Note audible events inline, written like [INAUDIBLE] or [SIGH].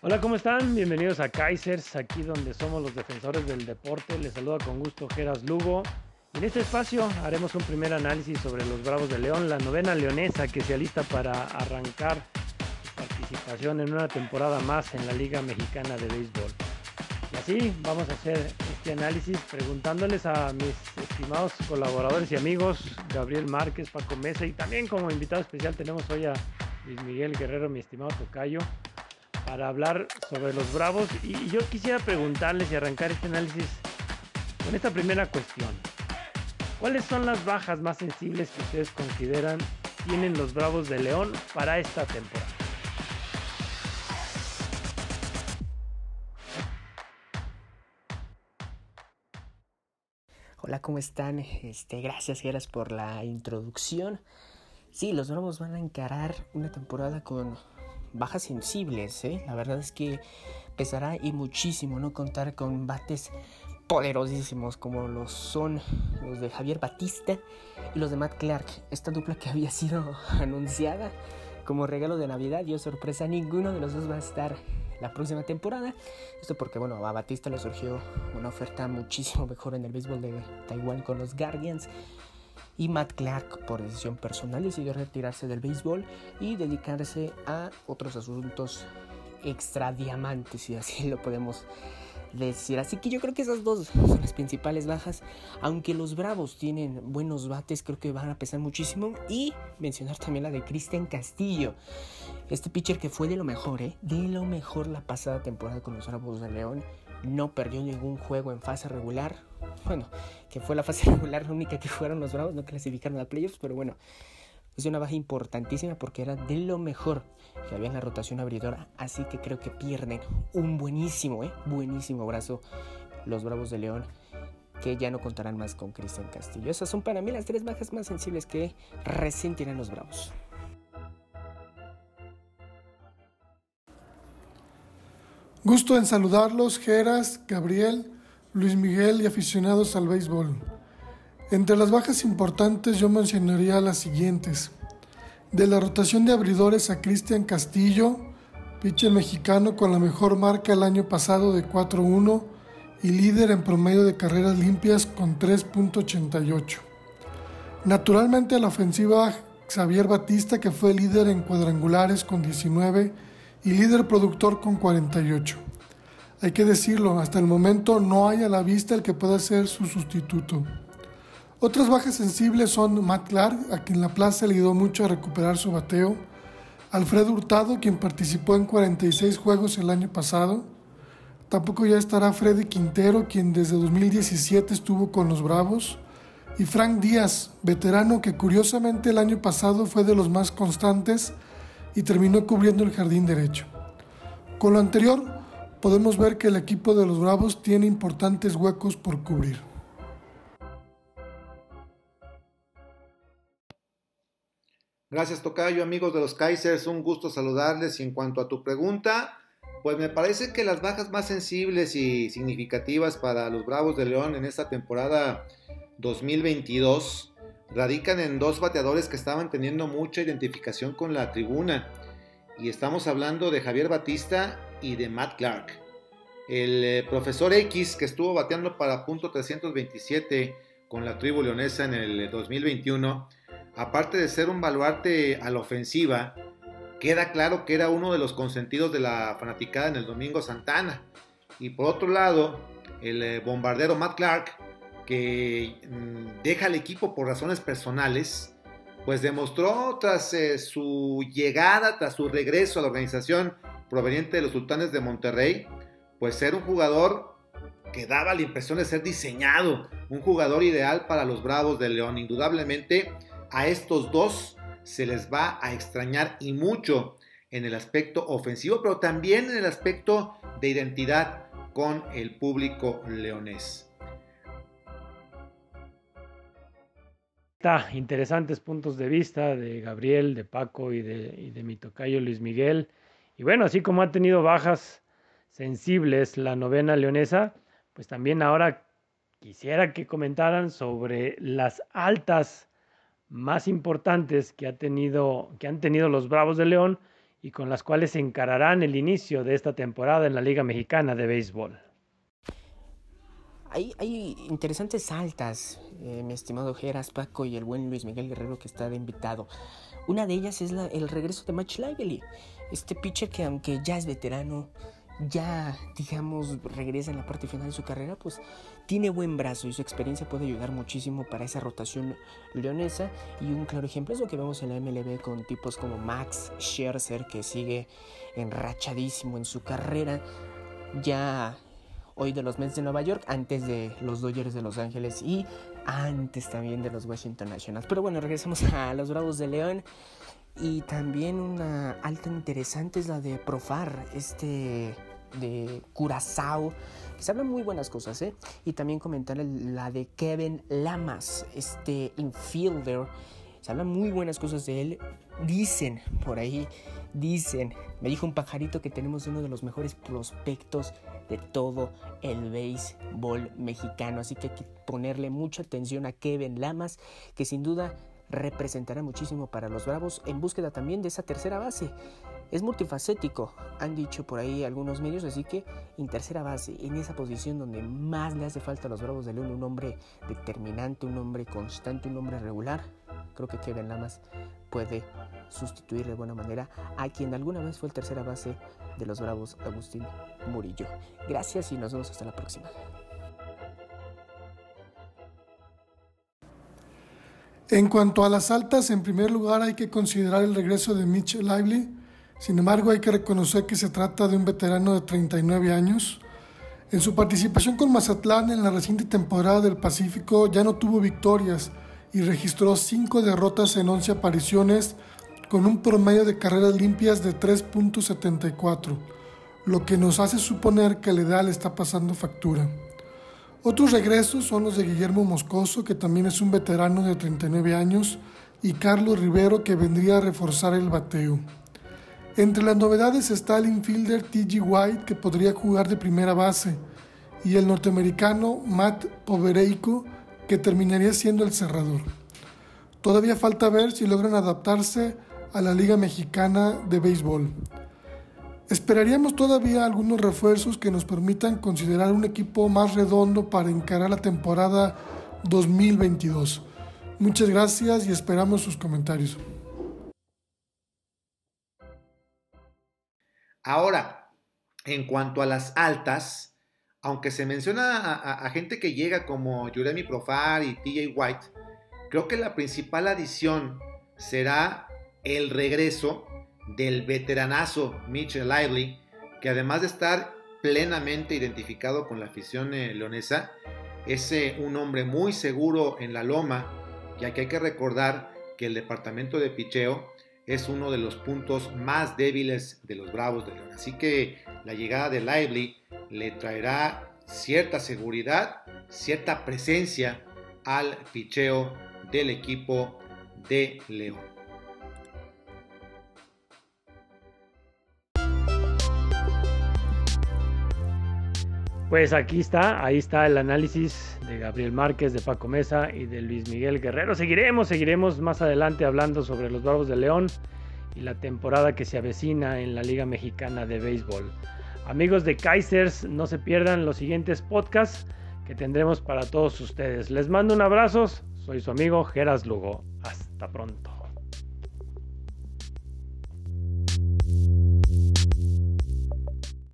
Hola, ¿cómo están? Bienvenidos a Kaisers, aquí donde somos los defensores del deporte. Les saluda con gusto Geras Lugo. En este espacio haremos un primer análisis sobre los Bravos de León, la novena leonesa que se alista para arrancar participación en una temporada más en la Liga Mexicana de Béisbol. Y así vamos a hacer este análisis preguntándoles a mis estimados colaboradores y amigos, Gabriel Márquez, Paco Mesa y también como invitado especial tenemos hoy a Luis Miguel Guerrero, mi estimado Tocayo para hablar sobre los Bravos y yo quisiera preguntarles y arrancar este análisis con esta primera cuestión. ¿Cuáles son las bajas más sensibles que ustedes consideran tienen los Bravos de León para esta temporada? Hola, ¿cómo están? Este, gracias, Geras, por la introducción. Sí, los Bravos van a encarar una temporada con bajas sensibles, ¿eh? La verdad es que pesará y muchísimo no contar con bates poderosísimos como los son los de Javier Batista y los de Matt Clark. Esta dupla que había sido [LAUGHS] anunciada como regalo de Navidad dio sorpresa, ninguno de los dos va a estar la próxima temporada. Esto porque, bueno, a Batista le surgió una oferta muchísimo mejor en el béisbol de Taiwán con los Guardians y Matt Clark por decisión personal decidió retirarse del béisbol y dedicarse a otros asuntos extra diamantes, si así lo podemos decir. Así que yo creo que esas dos son las principales bajas. Aunque los Bravos tienen buenos bates, creo que van a pesar muchísimo. Y mencionar también la de Cristian Castillo. Este pitcher que fue de lo mejor, ¿eh? De lo mejor la pasada temporada con los Bravos de León no perdió ningún juego en fase regular. Bueno, que fue la fase [LAUGHS] regular la única que fueron los Bravos, no clasificaron a playoffs, pero bueno, es una baja importantísima porque era de lo mejor que había en la rotación abridora. Así que creo que pierden un buenísimo, ¿eh? buenísimo brazo los Bravos de León que ya no contarán más con Cristian Castillo. Esas son para mí las tres bajas más sensibles que resentirán los Bravos. Gusto en saludarlos, Geras, Gabriel, Luis Miguel y aficionados al béisbol. Entre las bajas importantes yo mencionaría las siguientes. De la rotación de abridores a Cristian Castillo, pitcher mexicano con la mejor marca el año pasado de 4-1 y líder en promedio de carreras limpias con 3.88. Naturalmente a la ofensiva Xavier Batista que fue líder en cuadrangulares con 19 y líder productor con 48. Hay que decirlo, hasta el momento no hay a la vista el que pueda ser su sustituto. Otras bajas sensibles son Matt Clark, a quien la plaza le ayudó mucho a recuperar su bateo, Alfredo Hurtado, quien participó en 46 juegos el año pasado, tampoco ya estará Freddy Quintero, quien desde 2017 estuvo con los Bravos, y Frank Díaz, veterano que curiosamente el año pasado fue de los más constantes y terminó cubriendo el jardín derecho. Con lo anterior, podemos ver que el equipo de los Bravos tiene importantes huecos por cubrir. Gracias Tocayo, amigos de los Kaisers, un gusto saludarles y en cuanto a tu pregunta, pues me parece que las bajas más sensibles y significativas para los Bravos de León en esta temporada 2022 radican en dos bateadores que estaban teniendo mucha identificación con la tribuna. Y estamos hablando de Javier Batista y de Matt Clark. El eh, profesor X, que estuvo bateando para punto 327 con la tribu leonesa en el 2021, aparte de ser un baluarte a la ofensiva, queda claro que era uno de los consentidos de la fanaticada en el Domingo Santana. Y por otro lado, el eh, bombardero Matt Clark, que mm, deja al equipo por razones personales, pues demostró tras eh, su llegada, tras su regreso a la organización proveniente de los Sultanes de Monterrey, pues ser un jugador que daba la impresión de ser diseñado, un jugador ideal para los Bravos de León. Indudablemente a estos dos se les va a extrañar y mucho en el aspecto ofensivo, pero también en el aspecto de identidad con el público leonés. Está, interesantes puntos de vista de Gabriel, de Paco y de, mi tocayo Luis Miguel. Y bueno, así como ha tenido bajas sensibles la novena leonesa, pues también ahora quisiera que comentaran sobre las altas más importantes que, ha tenido, que han tenido los Bravos de León y con las cuales se encararán el inicio de esta temporada en la Liga Mexicana de Béisbol. Hay interesantes altas, eh, mi estimado Geras Paco y el buen Luis Miguel Guerrero que está de invitado. Una de ellas es el regreso de Match Lively, este pitcher que aunque ya es veterano, ya, digamos, regresa en la parte final de su carrera, pues tiene buen brazo y su experiencia puede ayudar muchísimo para esa rotación leonesa. Y un claro ejemplo es lo que vemos en la MLB con tipos como Max Scherzer, que sigue enrachadísimo en su carrera. Ya hoy de los Mets de Nueva York, antes de los Dodgers de Los Ángeles y antes también de los Washington Nationals. Pero bueno, regresamos [LAUGHS] a los Bravos de León. Y también una alta interesante es la de Profar, este de Curazao. Se hablan muy buenas cosas, ¿eh? Y también comentar la de Kevin Lamas, este infielder. Hablan muy buenas cosas de él. Dicen por ahí, dicen, me dijo un pajarito que tenemos uno de los mejores prospectos de todo el béisbol mexicano. Así que hay que ponerle mucha atención a Kevin Lamas, que sin duda representará muchísimo para los Bravos en búsqueda también de esa tercera base. Es multifacético, han dicho por ahí algunos medios, así que en tercera base, en esa posición donde más le hace falta a los Bravos de León, un hombre determinante, un hombre constante, un hombre regular, creo que Kevin Lamas puede sustituir de buena manera a quien alguna vez fue el tercera base de los Bravos, Agustín Murillo. Gracias y nos vemos hasta la próxima. En cuanto a las altas, en primer lugar hay que considerar el regreso de Mitch Lively. Sin embargo, hay que reconocer que se trata de un veterano de 39 años. En su participación con Mazatlán en la reciente temporada del Pacífico ya no tuvo victorias y registró 5 derrotas en 11 apariciones con un promedio de carreras limpias de 3.74, lo que nos hace suponer que la edad le está pasando factura. Otros regresos son los de Guillermo Moscoso, que también es un veterano de 39 años, y Carlos Rivero, que vendría a reforzar el bateo. Entre las novedades está el infielder T.G. White, que podría jugar de primera base, y el norteamericano Matt Povereico, que terminaría siendo el cerrador. Todavía falta ver si logran adaptarse a la Liga Mexicana de Béisbol. Esperaríamos todavía algunos refuerzos que nos permitan considerar un equipo más redondo para encarar la temporada 2022. Muchas gracias y esperamos sus comentarios. Ahora, en cuanto a las altas, aunque se menciona a, gente que llega como Jeremy Profar y TJ White, creo que la principal adición será el regreso del veteranazo Mitchell Lively, que además de estar plenamente identificado con la afición eh, leonesa, es eh, un hombre muy seguro en la loma, ya que hay que recordar que el departamento de picheo es uno de los puntos más débiles de los Bravos de León. Así que la llegada de Lively le traerá cierta seguridad, cierta presencia al picheo del equipo de León. Pues aquí está, ahí está el análisis de Gabriel Márquez, de Paco Mesa y de Luis Miguel Guerrero. Seguiremos, seguiremos más adelante hablando sobre los Bravos de León y la temporada que se avecina en la Liga Mexicana de Béisbol. Amigos de Kaisers, no se pierdan los siguientes podcasts que tendremos para todos ustedes. Les mando un abrazo, soy su amigo Geras Lugo. Hasta pronto.